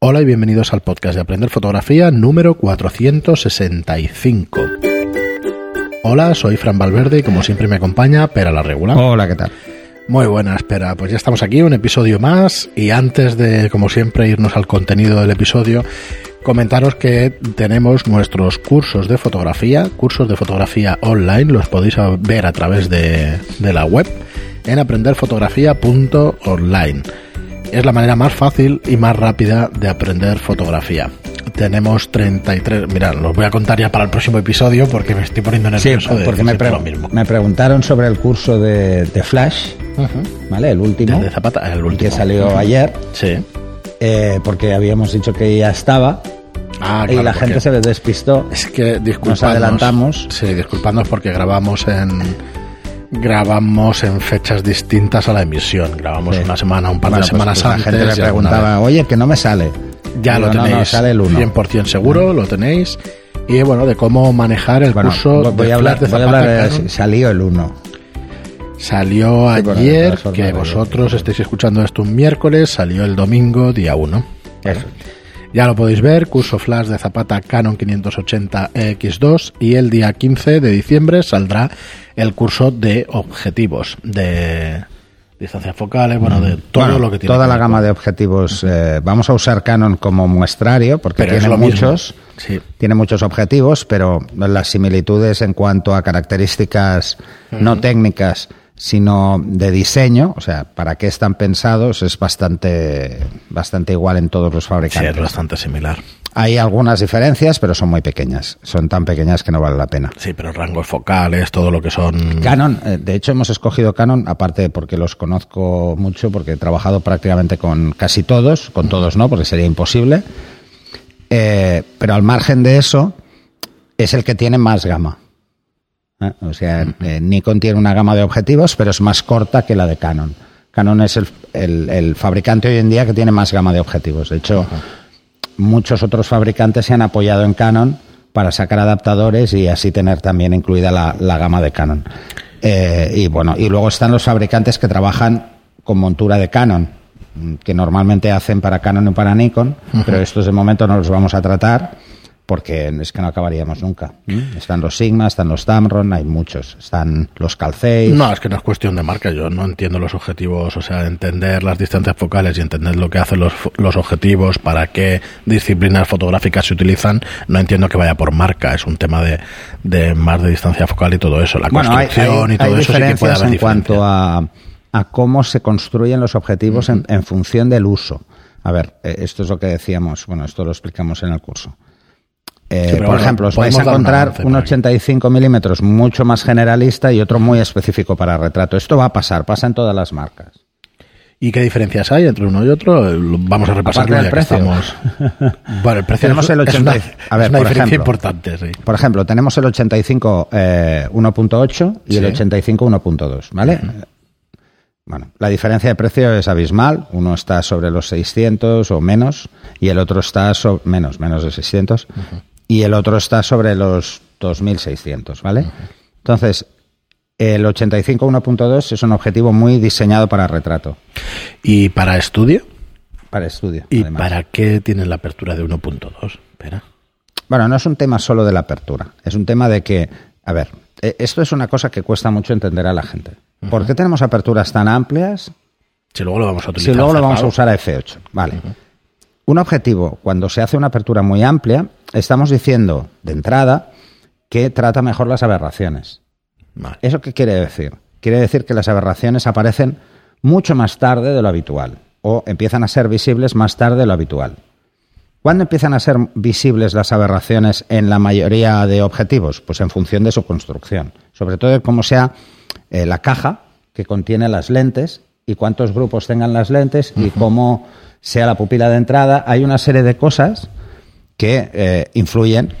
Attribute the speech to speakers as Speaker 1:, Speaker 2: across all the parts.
Speaker 1: Hola y bienvenidos al podcast de Aprender Fotografía número 465. Hola, soy Fran Valverde y como siempre me acompaña Pera la Regular.
Speaker 2: Hola, ¿qué tal?
Speaker 1: Muy buena, espera. Pues ya estamos aquí, un episodio más. Y antes de, como siempre, irnos al contenido del episodio, comentaros que tenemos nuestros cursos de fotografía, cursos de fotografía online, los podéis ver a través de, de la web en aprenderfotografía.online es la manera más fácil y más rápida de aprender fotografía. Tenemos 33, mira, los voy a contar ya para el próximo episodio porque me estoy poniendo nervioso.
Speaker 2: Sí, porque me, lo mismo. me, preguntaron sobre el curso de, Flash, ¿vale? El último.
Speaker 1: De, Zapata, el último.
Speaker 2: Que salió ayer.
Speaker 1: Sí.
Speaker 2: Eh, porque habíamos dicho que ya estaba.
Speaker 1: Ah,
Speaker 2: y la gente se despistó.
Speaker 1: Es que
Speaker 2: Nos adelantamos.
Speaker 1: Sí, disculpadnos porque grabamos en grabamos en fechas distintas a la emisión. Grabamos una semana, un par de pues semanas
Speaker 2: pues
Speaker 1: antes.
Speaker 2: La gente me preguntaba, oye, que no me sale.
Speaker 1: Ya lo tenéis.
Speaker 2: sale el 100%
Speaker 1: seguro, lo tenéis. Y bueno, de cómo manejar el curso.
Speaker 2: Voy,
Speaker 1: de
Speaker 2: a hablar, voy a hablar de, salió el 1.
Speaker 1: Salió ayer, que vosotros estéis escuchando esto un miércoles, salió el domingo, día 1.
Speaker 2: Eso.
Speaker 1: Ya lo podéis ver, curso flash de Zapata Canon 580 X2 y el día 15 de diciembre saldrá el curso de objetivos, de distancias focales, bueno, de todo lo que tiene.
Speaker 2: Toda la gama de objetivos. Eh, vamos a usar Canon como muestrario porque tiene muchos, tiene muchos objetivos, pero las similitudes en cuanto a características no técnicas sino de diseño, o sea, para qué están pensados, es bastante, bastante igual en todos los fabricantes.
Speaker 1: Sí, es bastante similar.
Speaker 2: Hay algunas diferencias, pero son muy pequeñas. Son tan pequeñas que no vale la pena.
Speaker 1: Sí, pero rangos focales, todo lo que son.
Speaker 2: Canon, eh, de hecho, hemos escogido Canon, aparte porque los conozco mucho, porque he trabajado prácticamente con casi todos, con todos no, porque sería imposible. Eh, pero al margen de eso, es el que tiene más gama. ¿Eh? O sea, eh, Nikon tiene una gama de objetivos, pero es más corta que la de Canon. Canon es el, fabricante hoy en día que tiene más gama de objetivos. De hecho, muchos otros fabricantes se han apoyado en Canon para sacar adaptadores y así tener también incluida la, gama de Canon. Eh, y bueno, y luego están los fabricantes que trabajan con montura de Canon, que normalmente hacen para Canon y para Nikon, pero estos de momento no los vamos a tratar porque es que no acabaríamos nunca. ¿Mm? Están los Sigma, están los Tamron, hay muchos. Están los Calcei.
Speaker 1: No, es que no es cuestión de marca. Yo no entiendo los objetivos, o sea, entender las distancias focales y entender lo que hacen los, los objetivos, para qué disciplinas fotográficas se utilizan. No entiendo que vaya por marca. Es un tema de, de más de distancia focal y todo eso. La construcción y todo eso sí que puede haber
Speaker 2: en cuanto a, a cómo se construyen los objetivos en, en función del uso. A ver, eh, esto es lo que decíamos. Bueno, esto lo explicamos en el curso eh, por ejemplo, os vais a encontrar un 85 milímetros mucho más generalista y otro muy específico para retrato. Esto va a pasar, pasa en todas las marcas.
Speaker 1: ¿Y qué diferencias hay entre uno y otro? Vamos a repasarlo ya
Speaker 2: precio.
Speaker 1: estamos.
Speaker 2: Bueno, el precio tenemos el 80...
Speaker 1: es una, a ver, por diferencia ejemplo, importante. Sí.
Speaker 2: Por ejemplo, tenemos el 85 eh, 1.8 y el 85 1.2, ¿vale? Bueno, la diferencia de precio es abismal. Uno está sobre los 600 o menos y el otro está sobre, menos, menos de 600 y el otro está sobre los 2.600, ¿vale? Entonces, el 85 1.2 es un objetivo muy diseñado para retrato.
Speaker 1: ¿Y para estudio?
Speaker 2: Para estudio.
Speaker 1: ¿Y para qué tiene la apertura de 1.2? Espera.
Speaker 2: Bueno, no es un tema solo de la apertura. Es un tema de que, a ver, e, esto es una cosa que cuesta mucho entender a la gente. ¿Por qué tenemos aperturas tan amplias?
Speaker 1: Si luego lo vamos a utilizar.
Speaker 2: Si luego lo vamos a usar a F8. Vale. Un objetivo, cuando se hace una apertura muy amplia, estamos diciendo de entrada que trata mejor las aberraciones. ¿Eso qué quiere decir? Quiere decir que las aberraciones aparecen mucho más tarde de lo habitual o empiezan a ser visibles más tarde de lo habitual. ¿Cuándo empiezan a ser visibles las aberraciones en la mayoría de objetivos? Pues en función de su construcción, sobre todo de cómo sea eh, la caja que contiene las lentes y cuántos grupos tengan las lentes y cómo sea la pupila de entrada, hay una serie de cosas que eh, influyen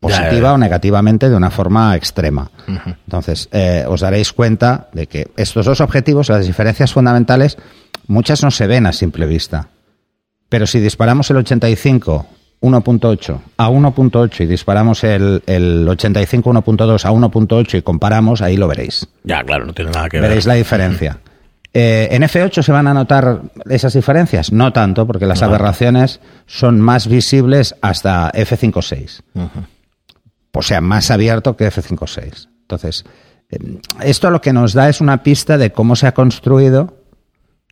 Speaker 2: positiva o negativamente de una forma extrema. Entonces, eh, os daréis cuenta de que estos dos objetivos, las diferencias fundamentales, muchas no se ven a simple vista. Pero si disparamos el 85 1.8 a 1.8 y disparamos el, el 85 1.2 a 1.8 y comparamos, ahí lo veréis.
Speaker 1: Ya, claro, no tiene nada que
Speaker 2: ver. Veréis la diferencia. Eh, ¿En F8 se van a notar esas diferencias? No tanto, porque las aberraciones son más visibles hasta F5.6. O sea, más abierto que F5.6. Entonces, eh, esto lo que nos da es una pista de cómo se ha construido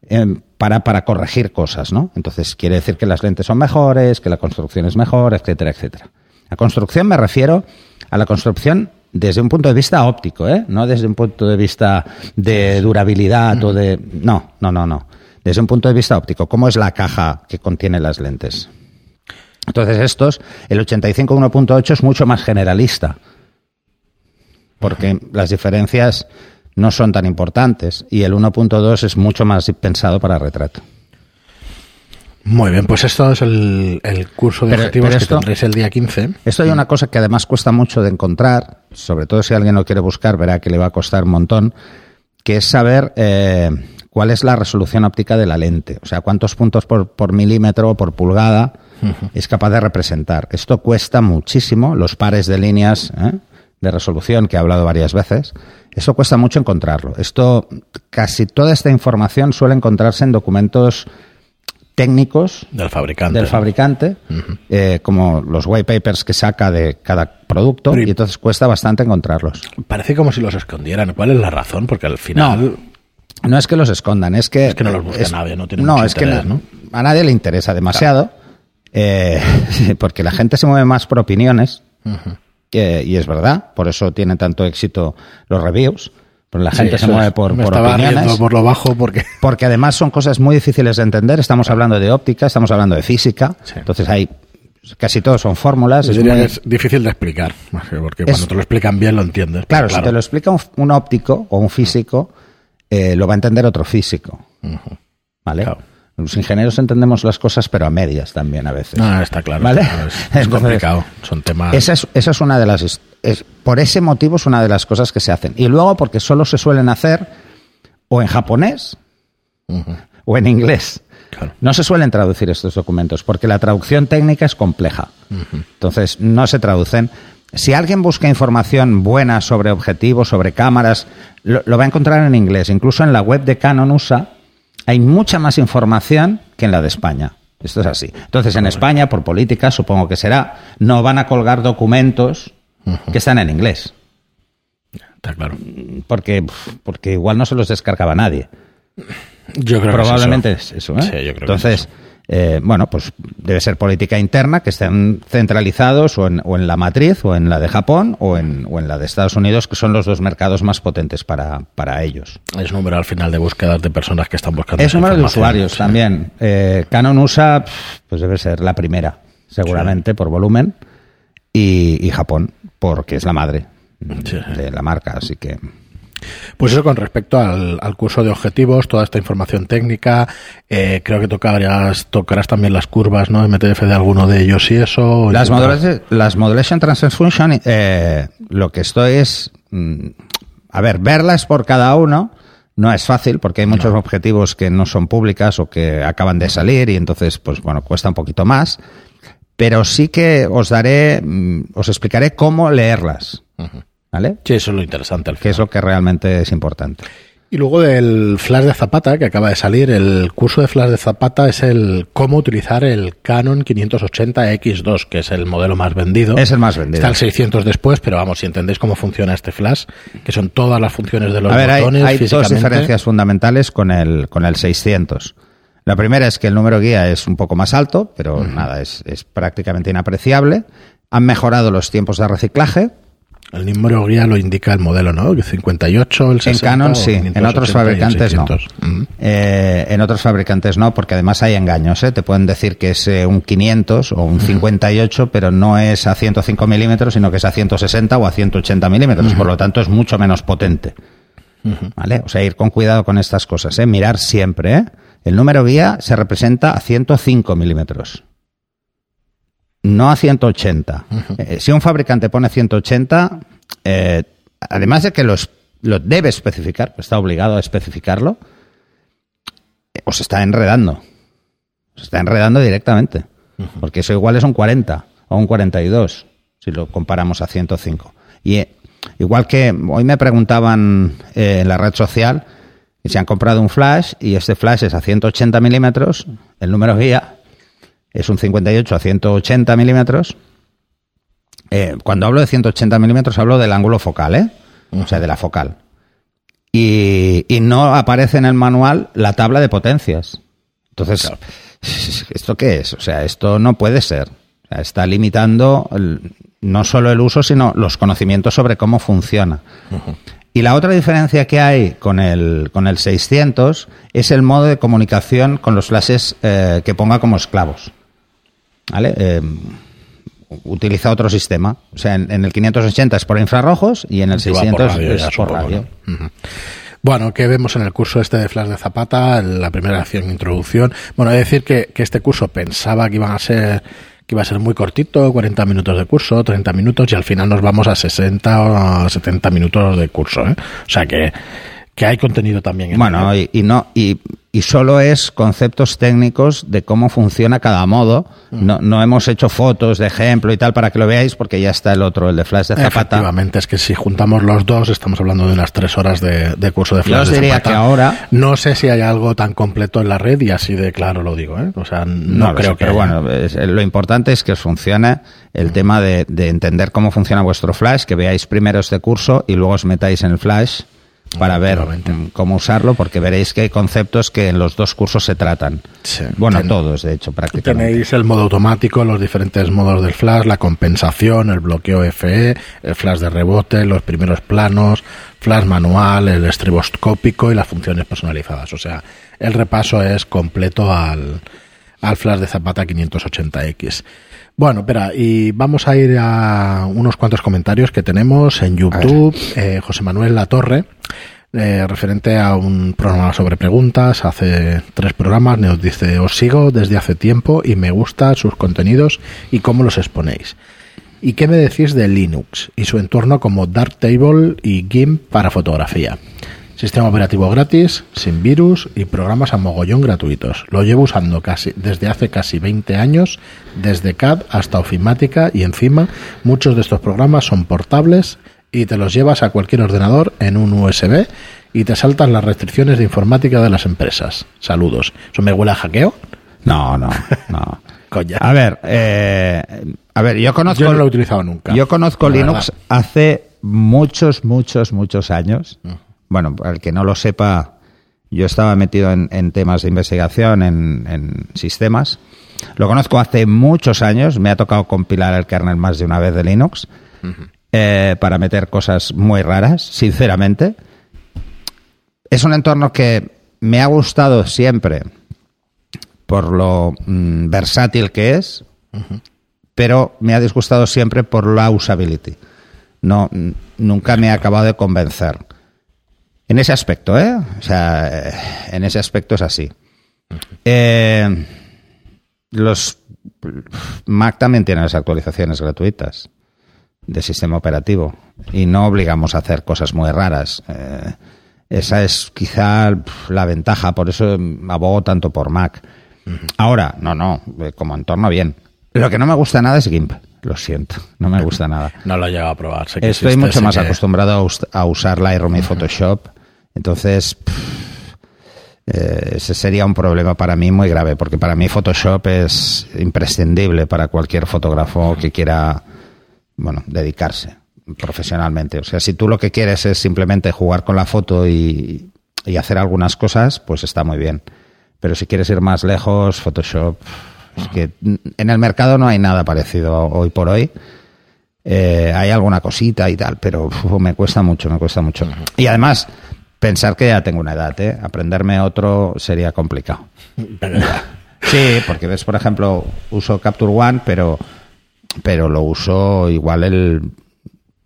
Speaker 2: eh, para, para corregir cosas, ¿no? Entonces, quiere decir que las lentes son mejores, que la construcción es mejor, etcétera, etcétera. La construcción me refiero a la construcción desde un punto de vista óptico, ¿eh? no desde un punto de vista de durabilidad o de... No, no, no, no. Desde un punto de vista óptico, ¿cómo es la caja que contiene las lentes? Entonces estos, el 85-1.8 es mucho más generalista, porque las diferencias no son tan importantes y el 1.2 es mucho más pensado para retrato.
Speaker 1: Muy bien, pues esto es el, curso de objetivos que tendréis el día 15.
Speaker 2: Esto hay una cosa que además cuesta mucho de encontrar, sobre todo si alguien lo quiere buscar, verá que le va a costar un montón, que es saber eh, cuál es la resolución óptica de la lente, o sea, cuántos puntos por, milímetro o por pulgada es capaz de representar. Esto cuesta muchísimo, los pares de líneas ¿eh? de resolución que he hablado varias veces, eso cuesta mucho encontrarlo. Esto, casi toda esta información suele encontrarse en documentos técnicos
Speaker 1: del fabricante,
Speaker 2: del fabricante eh, como los white papers que saca de cada producto, y entonces cuesta bastante encontrarlos.
Speaker 1: Parece como si los escondieran. ¿Cuál es la razón? Porque al final...
Speaker 2: No, es que los escondan, es que...
Speaker 1: Es que no los busca nadie, no tiene
Speaker 2: No, es que a nadie le interesa demasiado, eh, porque la gente se mueve más por opiniones, y es verdad, por eso tienen tanto éxito los reviews. Pues la gente se mueve por, por opiniones.
Speaker 1: por lo bajo porque...
Speaker 2: Porque además son cosas muy difíciles de entender. Estamos hablando de óptica, estamos hablando de física. Entonces hay casi todos son fórmulas.
Speaker 1: Es, difícil de explicar, porque cuando te lo explican bien lo entiendes.
Speaker 2: Claro, si te lo explica un, óptico o un físico, eh, lo va a entender otro físico. ¿Vale? Los ingenieros entendemos las cosas, pero a medias también a veces.
Speaker 1: Ah, está claro. ¿Vale? Es, complicado. Son temas.
Speaker 2: Esa es, esa es una de las. por ese motivo es una de las cosas que se hacen. Y luego porque solo se suelen hacer o en japonés o en inglés. No se suelen traducir estos documentos porque la traducción técnica es compleja. Entonces, no se traducen. Si alguien busca información buena sobre objetivos, sobre cámaras, lo, lo, va a encontrar en inglés. Incluso en la web de Canon USA hay mucha más información que en la de España. Esto es así. Entonces, en España, por política, supongo que será, no van a colgar documentos que están en inglés.
Speaker 1: Está claro.
Speaker 2: Porque, porque igual no se los descargaba nadie.
Speaker 1: Yo creo
Speaker 2: Probablemente
Speaker 1: que
Speaker 2: es eso. ¿eh? Sí, yo creo Entonces, eh, bueno, pues debe ser política interna, que estén centralizados o en, o en la matriz, o en la de Japón, o en, o en la de Estados Unidos, que son los dos mercados más potentes para, para ellos.
Speaker 1: Es número al final de búsquedas de personas que están buscando.
Speaker 2: Es número de usuarios también. Eh, Canon USA, pues debe ser la primera, seguramente, por volumen, y, y, Japón, porque es la madre de la marca, así que.
Speaker 1: Pues eso con respecto al, curso de objetivos, toda esta información técnica, eh, creo que tocarás, tocarás también las curvas, ¿no? MTF de alguno de ellos y eso.
Speaker 2: Las, modulation, las Modulation Transfer Function, eh, lo que estoy es, mm, a ver, verlas por cada uno, no es fácil porque hay muchos objetivos que no son públicas o que acaban de salir y entonces, pues bueno, cuesta un poquito más. Pero sí que os daré, mm, os explicaré cómo leerlas. ¿Vale?
Speaker 1: Sí, eso es lo interesante
Speaker 2: al final. Que es lo que realmente es importante.
Speaker 1: Y luego del Flash de Zapata, que acaba de salir, el curso de Flash de Zapata es el cómo utilizar el Canon 580X2, que es el modelo más vendido.
Speaker 2: Es el más vendido.
Speaker 1: Está el 600 después, pero vamos, si entendéis cómo funciona este Flash, que son todas las funciones de los
Speaker 2: A ver, Hay, dos diferencias fundamentales con el, con el 600. La primera es que el número guía es un poco más alto, pero nada, es, es prácticamente inapreciable. Han mejorado los tiempos de reciclaje,
Speaker 1: el número guía lo indica el modelo, ¿no? 58, el 60.
Speaker 2: En Canon sí, en otros fabricantes no. Eh, en otros fabricantes no, porque además hay engaños. ¿eh? Te pueden decir que es eh, un 500 o un 58, pero no es a 105 milímetros, sino que es a 160 o a 180 milímetros. Por lo tanto, es mucho menos potente. ¿Vale? O sea, ir con cuidado con estas cosas. ¿eh? Mirar siempre. ¿eh? El número guía se representa a 105 milímetros no a 180. Eh, si un fabricante pone 180, eh, además de que los, lo debe especificar, pues está obligado a especificarlo, eh, os está enredando. Os está enredando directamente. Porque eso igual es un 40 o un 42, si lo comparamos a 105. Y igual que hoy me preguntaban en la red social, y se han comprado un flash y este flash es a 180 milímetros, el número guía es un 58 a 180 milímetros. Eh, cuando hablo de 180 milímetros hablo del ángulo focal, ¿eh? O sea, de la focal. Y, no aparece en el manual la tabla de potencias. Entonces, ¿esto qué es? O sea, esto no puede ser. Está limitando no solo el uso, sino los conocimientos sobre cómo funciona. Y la otra diferencia que hay con el, con el 600 es el modo de comunicación con los flashes eh, que ponga como esclavos. ¿Vale? Eh, utiliza otro sistema. O sea, en, el 580 es por infrarrojos y en el 600 es por radio.
Speaker 1: Bueno, ¿qué vemos en el curso este de Flash de Zapata? La primera acción, introducción. Bueno, hay que decir que, que este curso pensaba que iban a ser que iba a ser muy cortito, 40 minutos de curso, 30 minutos, y al final nos vamos a 60 o 70 minutos de curso. ¿eh? O sea que, que hay contenido también.
Speaker 2: En bueno, y, y, no, y y solo es conceptos técnicos de cómo funciona cada modo. Mm. No, no, hemos hecho fotos de ejemplo y tal para que lo veáis, porque ya está el otro, el de Flash de Zapata.
Speaker 1: Efectivamente, es que si juntamos los dos, estamos hablando de unas tres horas de, de curso de Flash Yo os diría
Speaker 2: que ahora.
Speaker 1: No sé si hay algo tan completo en la red y así de claro lo digo, ¿eh? O sea, no, no creo sé, que.
Speaker 2: Pero bueno, es, lo importante es que os funcione el mm. tema de, de entender cómo funciona vuestro Flash, que veáis primero este curso y luego os metáis en el Flash para ver cómo usarlo, porque veréis que hay conceptos que en los dos cursos se tratan. Sí, bueno, ten, todos, de hecho, prácticamente.
Speaker 1: Tenéis el modo automático, los diferentes modos del flash, la compensación, el bloqueo FE, el flash de rebote, los primeros planos, flash manual, el estriboscópico y las funciones personalizadas. O sea, el repaso es completo al, al flash de Zapata 580X. Bueno, espera, y vamos a ir a unos cuantos comentarios que tenemos en YouTube. Eh, José Manuel Latorre, eh, referente a un programa sobre preguntas, hace tres programas, nos dice, os sigo desde hace tiempo y me gustan sus contenidos y cómo los exponéis. ¿Y qué me decís de Linux y su entorno como Darktable y GIMP para fotografía? Sistema operativo gratis, sin virus y programas a mogollón gratuitos. Lo llevo usando casi desde hace casi 20 años, desde CAD hasta Ofimática y encima muchos de estos programas son portables y te los llevas a cualquier ordenador en un USB y te saltan las restricciones de informática de las empresas. Saludos. ¿Eso me huele a hackeo?
Speaker 2: No, no, no. A ver, eh, a ver, yo conozco.
Speaker 1: Yo no lo he utilizado nunca.
Speaker 2: Yo conozco Linux verdad. hace muchos, muchos, muchos años. Uh -huh bueno, para el que no lo sepa, yo estaba metido en, en temas de investigación, en, en, sistemas. Lo conozco hace muchos años, me ha tocado compilar el kernel más de una vez de Linux uh -huh. eh, para meter cosas muy raras, sinceramente. Es un entorno que me ha gustado siempre por lo mmm, versátil que es, uh -huh. pero me ha disgustado siempre por la usability. No, nunca me ha acabado de convencer. En ese aspecto, ¿eh? O sea, en ese aspecto es así. Eh, los Mac también tienen las actualizaciones gratuitas de sistema operativo y no obligamos a hacer cosas muy raras. Eh, esa es quizá la ventaja, por eso abogo tanto por Mac. Ahora, no, no, como entorno bien. Lo que no me gusta nada es GIMP. Lo siento, no me gusta nada.
Speaker 1: No lo he llegado a probar. Sé
Speaker 2: que Estoy existe, mucho más que... acostumbrado a, us a, usar Lightroom y Photoshop. Entonces, eh, ese sería un problema para mí muy grave, porque para mí Photoshop es imprescindible para cualquier fotógrafo que quiera, bueno, dedicarse profesionalmente. O sea, si tú lo que quieres es simplemente jugar con la foto y, y hacer algunas cosas, pues está muy bien. Pero si quieres ir más lejos, Photoshop es que en el mercado no hay nada parecido hoy por hoy. Eh, hay alguna cosita y tal, pero me cuesta mucho, me cuesta mucho. Y además, pensar que ya tengo una edad, ¿eh? Aprenderme otro sería complicado. sí, porque ves, por ejemplo, uso Capture One, pero, pero lo uso igual el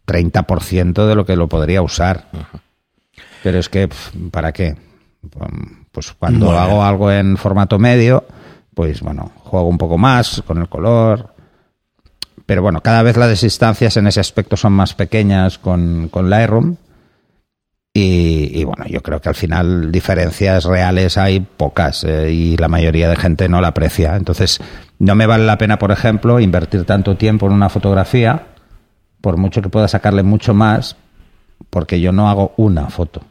Speaker 2: 30% de lo que lo podría usar. Pero es que, ¿para qué? Pues cuando bueno. hago algo en formato medio, pues bueno, juego un poco más con el color. Pero bueno, cada vez las distancias en ese aspecto son más pequeñas con, con Lightroom. Y, y, bueno, yo creo que al final diferencias reales hay pocas eh, y la mayoría de gente no la aprecia. Entonces, no me vale la pena, por ejemplo, invertir tanto tiempo en una fotografía, por mucho que pueda sacarle mucho más, porque yo no hago una foto.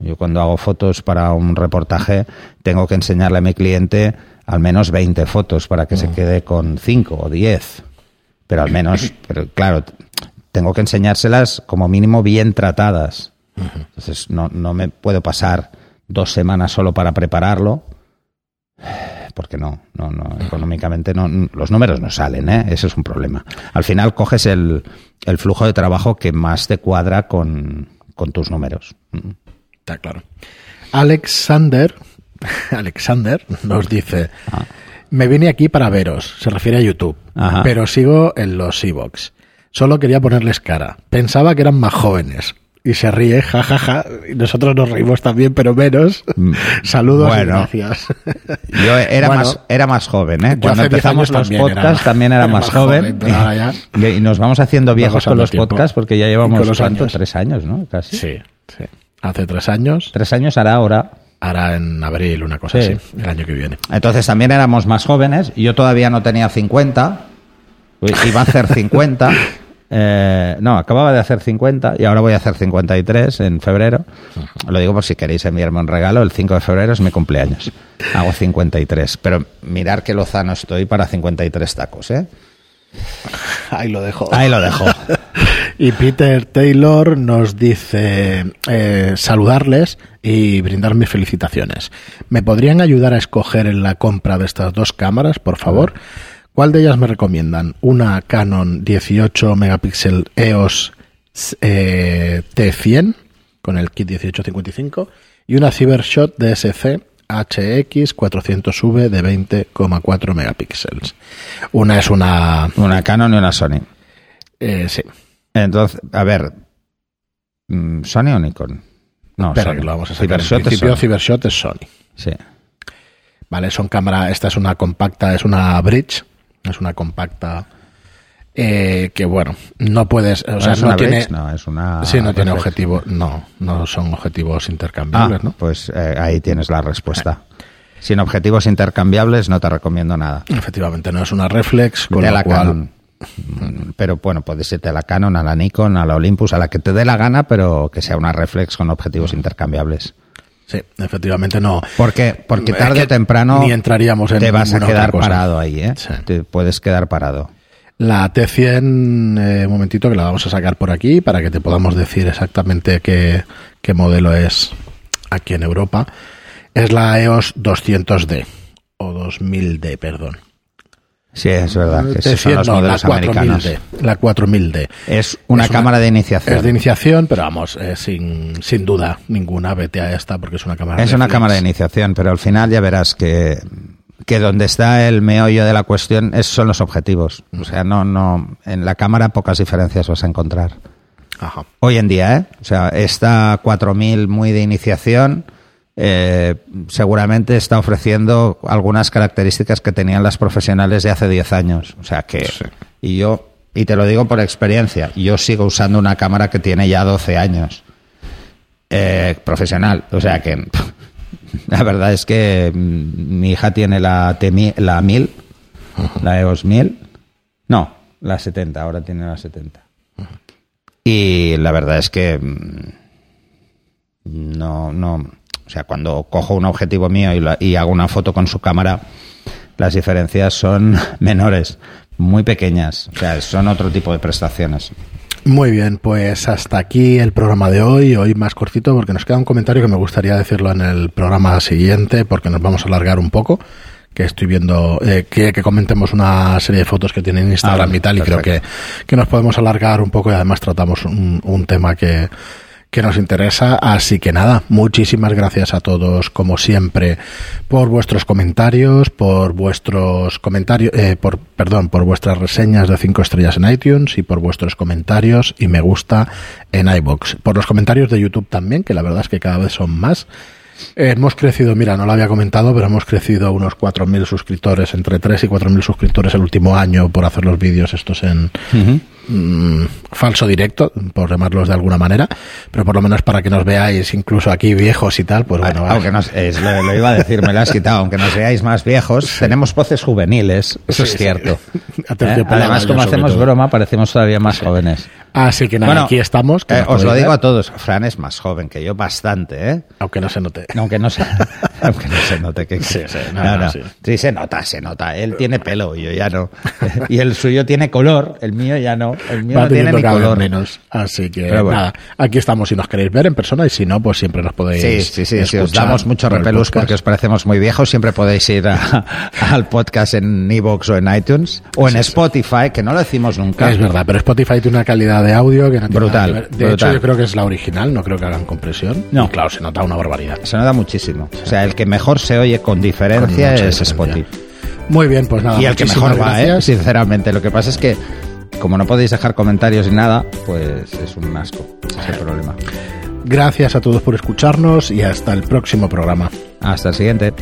Speaker 2: Yo cuando hago fotos para un reportaje tengo que enseñarle a mi cliente al menos 20 fotos para que se quede con 5 o 10. Pero al menos, pero claro, tengo que enseñárselas como mínimo bien tratadas. Entonces no, no me puedo pasar dos semanas solo para prepararlo porque no, no, no, económicamente no, los números no salen, ¿eh? ese es un problema. Al final coges el, el flujo de trabajo que más te cuadra con, con tus números.
Speaker 1: Está claro. Alexander, Alexander nos dice,
Speaker 2: Ah.
Speaker 1: me vine aquí para veros, se refiere a YouTube,
Speaker 2: Ajá.
Speaker 1: pero sigo en los Evox. Solo quería ponerles cara. Pensaba que eran más jóvenes. Y se ríe, jajaja. Y nosotros nos reímos también, pero menos. Saludos
Speaker 2: Mm. Bueno.
Speaker 1: y gracias.
Speaker 2: Yo era,
Speaker 1: Bueno,
Speaker 2: más, era más joven, ¿eh? Cuando
Speaker 1: hace 10
Speaker 2: empezamos los
Speaker 1: también era-
Speaker 2: podcasts también era,
Speaker 1: era
Speaker 2: más
Speaker 1: más
Speaker 2: joven. y, y nos vamos haciendo viejos con los
Speaker 1: tiempo.
Speaker 2: podcasts porque ya llevamos
Speaker 1: los años.
Speaker 2: tres años, ¿no? Casi.
Speaker 1: Sí, sí. Hace tres años,
Speaker 2: Tres años hará ahora.
Speaker 1: ahora en abril, una cosa
Speaker 2: Sí.
Speaker 1: así, el año que viene.
Speaker 2: Entonces también éramos más jóvenes. Yo todavía no tenía 50. Iba a hacer 50. Eh, no, acababa de hacer 50 y ahora voy a hacer 53 en febrero. Lo digo por si queréis enviarme un regalo. El 5 de febrero es mi cumpleaños. Hago 53. Pero mirar qué lozano estoy para 53 tacos, ¿eh?
Speaker 1: Ahí lo dejo.
Speaker 2: Ahí lo dejo.
Speaker 1: Y Peter Taylor nos dice eh, saludarles y brindar mis felicitaciones. ¿Me podrían ayudar a escoger en la compra de estas dos cámaras, por favor? ¿Cuál de ellas me recomiendan? Una Canon 18 megapíxel EOS eh, T100 con el kit 1855 y una Cybershot DSC HX 400V de 20,4 megapíxeles. Una es una...
Speaker 2: Una Canon y una Sony.
Speaker 1: eh, sí,
Speaker 2: Entonces, a ver. mm, ¿Sony o Nikon? No,
Speaker 1: Espera,
Speaker 2: Sony.
Speaker 1: lo vamos a sacar.
Speaker 2: Cybershot
Speaker 1: en
Speaker 2: es
Speaker 1: principio,
Speaker 2: Sony.
Speaker 1: Cybershot es Sony.
Speaker 2: Sí.
Speaker 1: Vale, son cámara. Esta es una compacta, es una bridge. Es una compacta. eh, que bueno, no puedes. O sea,
Speaker 2: es
Speaker 1: no
Speaker 2: una
Speaker 1: tiene.
Speaker 2: No, es una.
Speaker 1: sí, no tiene objetivo. No, no son objetivos
Speaker 2: Ah,
Speaker 1: intercambiables, ¿no?
Speaker 2: pues eh, ahí tienes la respuesta. Sin objetivos intercambiables no te recomiendo nada.
Speaker 1: Efectivamente, no es una reflex, con
Speaker 2: de
Speaker 1: lo
Speaker 2: la
Speaker 1: cual.
Speaker 2: Canon. Mm, Pero bueno, puedes irte a la Canon, a la Nikon, a la Olympus, a la que te dé la gana, pero que sea una reflex con objetivos intercambiables.
Speaker 1: Sí, efectivamente no.
Speaker 2: Porque, porque
Speaker 1: Es
Speaker 2: tarde
Speaker 1: que
Speaker 2: o temprano
Speaker 1: ni entraríamos en
Speaker 2: te vas a quedar parado ahí, ¿eh?
Speaker 1: Sí.
Speaker 2: Te puedes quedar parado.
Speaker 1: La T100, eh, un momentito que la vamos a sacar por aquí para que te podamos decir exactamente qué, qué modelo es aquí en Europa. Es la EOS 200D o 2000D, perdón.
Speaker 2: Sí, es verdad. Que esos son
Speaker 1: T100
Speaker 2: los
Speaker 1: no, la
Speaker 2: modelos americanos.
Speaker 1: 4000D. La 4000D.
Speaker 2: Es una
Speaker 1: Es una-
Speaker 2: cámara de iniciación.
Speaker 1: Es de iniciación, pero vamos, eh, sin, sin duda ninguna, vete a esta porque es una cámara
Speaker 2: Es una
Speaker 1: reflex.
Speaker 2: cámara de iniciación, pero al final ya verás que, que donde está el meollo de la cuestión es, son los objetivos. O sea, no, no, en la cámara pocas diferencias vas a encontrar.
Speaker 1: Ajá.
Speaker 2: Hoy en día, ¿eh? O sea, esta 4000 muy de iniciación eh, seguramente está ofreciendo algunas características que tenían las profesionales de hace 10 años. O sea que,
Speaker 1: Sí.
Speaker 2: y yo, y te lo digo por experiencia, yo sigo usando una cámara que tiene ya 12 años. Eh, profesional. O sea que la verdad es que mm, mi hija tiene la, T1000 la 1000, la EOS 1000. No, la 70, ahora tiene la 70. Y la verdad es que mm, no, no, o sea, cuando cojo un objetivo mío y, la- y hago una foto con su cámara, las diferencias son menores, muy pequeñas, o sea, son otro tipo de prestaciones.
Speaker 1: Muy bien, pues hasta aquí el programa de hoy, hoy más cortito porque nos queda un comentario que me gustaría decirlo en el programa siguiente porque nos vamos a alargar un poco, que estoy viendo, eh, que, que comentemos una serie de fotos que tiene en Instagram
Speaker 2: Ah,
Speaker 1: y tal y creo que, que nos podemos alargar un poco y además tratamos un, un tema que, que nos interesa. Así que nada, muchísimas gracias a todos, como siempre, por vuestros comentarios, por vuestros comentarios, eh, por, perdón, por vuestras reseñas de 5 estrellas en iTunes y por vuestros comentarios y me gusta en iBox. Por los comentarios de YouTube también, que la verdad es que cada vez son más. Eh, hemos crecido, mira, no lo había comentado, pero hemos crecido unos 4.000 suscriptores, entre 3 y 4.000 suscriptores el último año por hacer los vídeos estos en, mm, falso directo, por llamarlos de alguna manera, pero por lo menos para que nos veáis incluso aquí viejos y tal, pues bueno, va.
Speaker 2: aunque nos, es, lo, lo iba a decir, me lo has quitado, aunque nos veáis más viejos, tenemos voces juveniles, eso
Speaker 1: Sí,
Speaker 2: es
Speaker 1: sí.
Speaker 2: cierto.
Speaker 1: Aterciopelada,
Speaker 2: Además, como hacemos
Speaker 1: todo.
Speaker 2: broma, parecemos todavía más jóvenes.
Speaker 1: Así que nada,
Speaker 2: Bueno,
Speaker 1: aquí estamos.
Speaker 2: Eh, os lo digo
Speaker 1: ver,
Speaker 2: a todos. Fran es más joven que yo, bastante, ¿eh?
Speaker 1: Aunque no se note.
Speaker 2: Aunque no se, aunque no se note que
Speaker 1: Sí, sí, no,
Speaker 2: no,
Speaker 1: no, sí.
Speaker 2: Sí, se nota, se nota. Él tiene pelo y yo ya no. Y el suyo tiene color, el mío ya no. El mío
Speaker 1: Va
Speaker 2: no tiene ni color.
Speaker 1: menos. Así que
Speaker 2: bueno.
Speaker 1: nada, aquí estamos si nos queréis ver en persona y si no, pues siempre nos podéis.
Speaker 2: Sí, sí, sí, sí, os damos mucho repelús porque os parecemos muy viejos. Siempre podéis ir a- al podcast en Evox o en iTunes o en Spotify, que no lo decimos nunca.
Speaker 1: Es verdad, pero Spotify tiene una calidad de audio que no tiene
Speaker 2: Brutal,
Speaker 1: nada que ver. De
Speaker 2: brutal.
Speaker 1: hecho, yo creo que es la original, no creo que hagan compresión.
Speaker 2: No.
Speaker 1: Y claro, se nota una barbaridad.
Speaker 2: Se nota muchísimo. O sea, el que mejor se oye con diferencia
Speaker 1: Con
Speaker 2: es. Spotify.
Speaker 1: Muy bien, pues nada.
Speaker 2: y el que mejor va, ¿eh? sinceramente. Lo que pasa es que, como no podéis dejar comentarios ni nada, pues es un asco. Ese es el problema.
Speaker 1: Gracias a todos por escucharnos y hasta el próximo programa.
Speaker 2: Hasta el siguiente.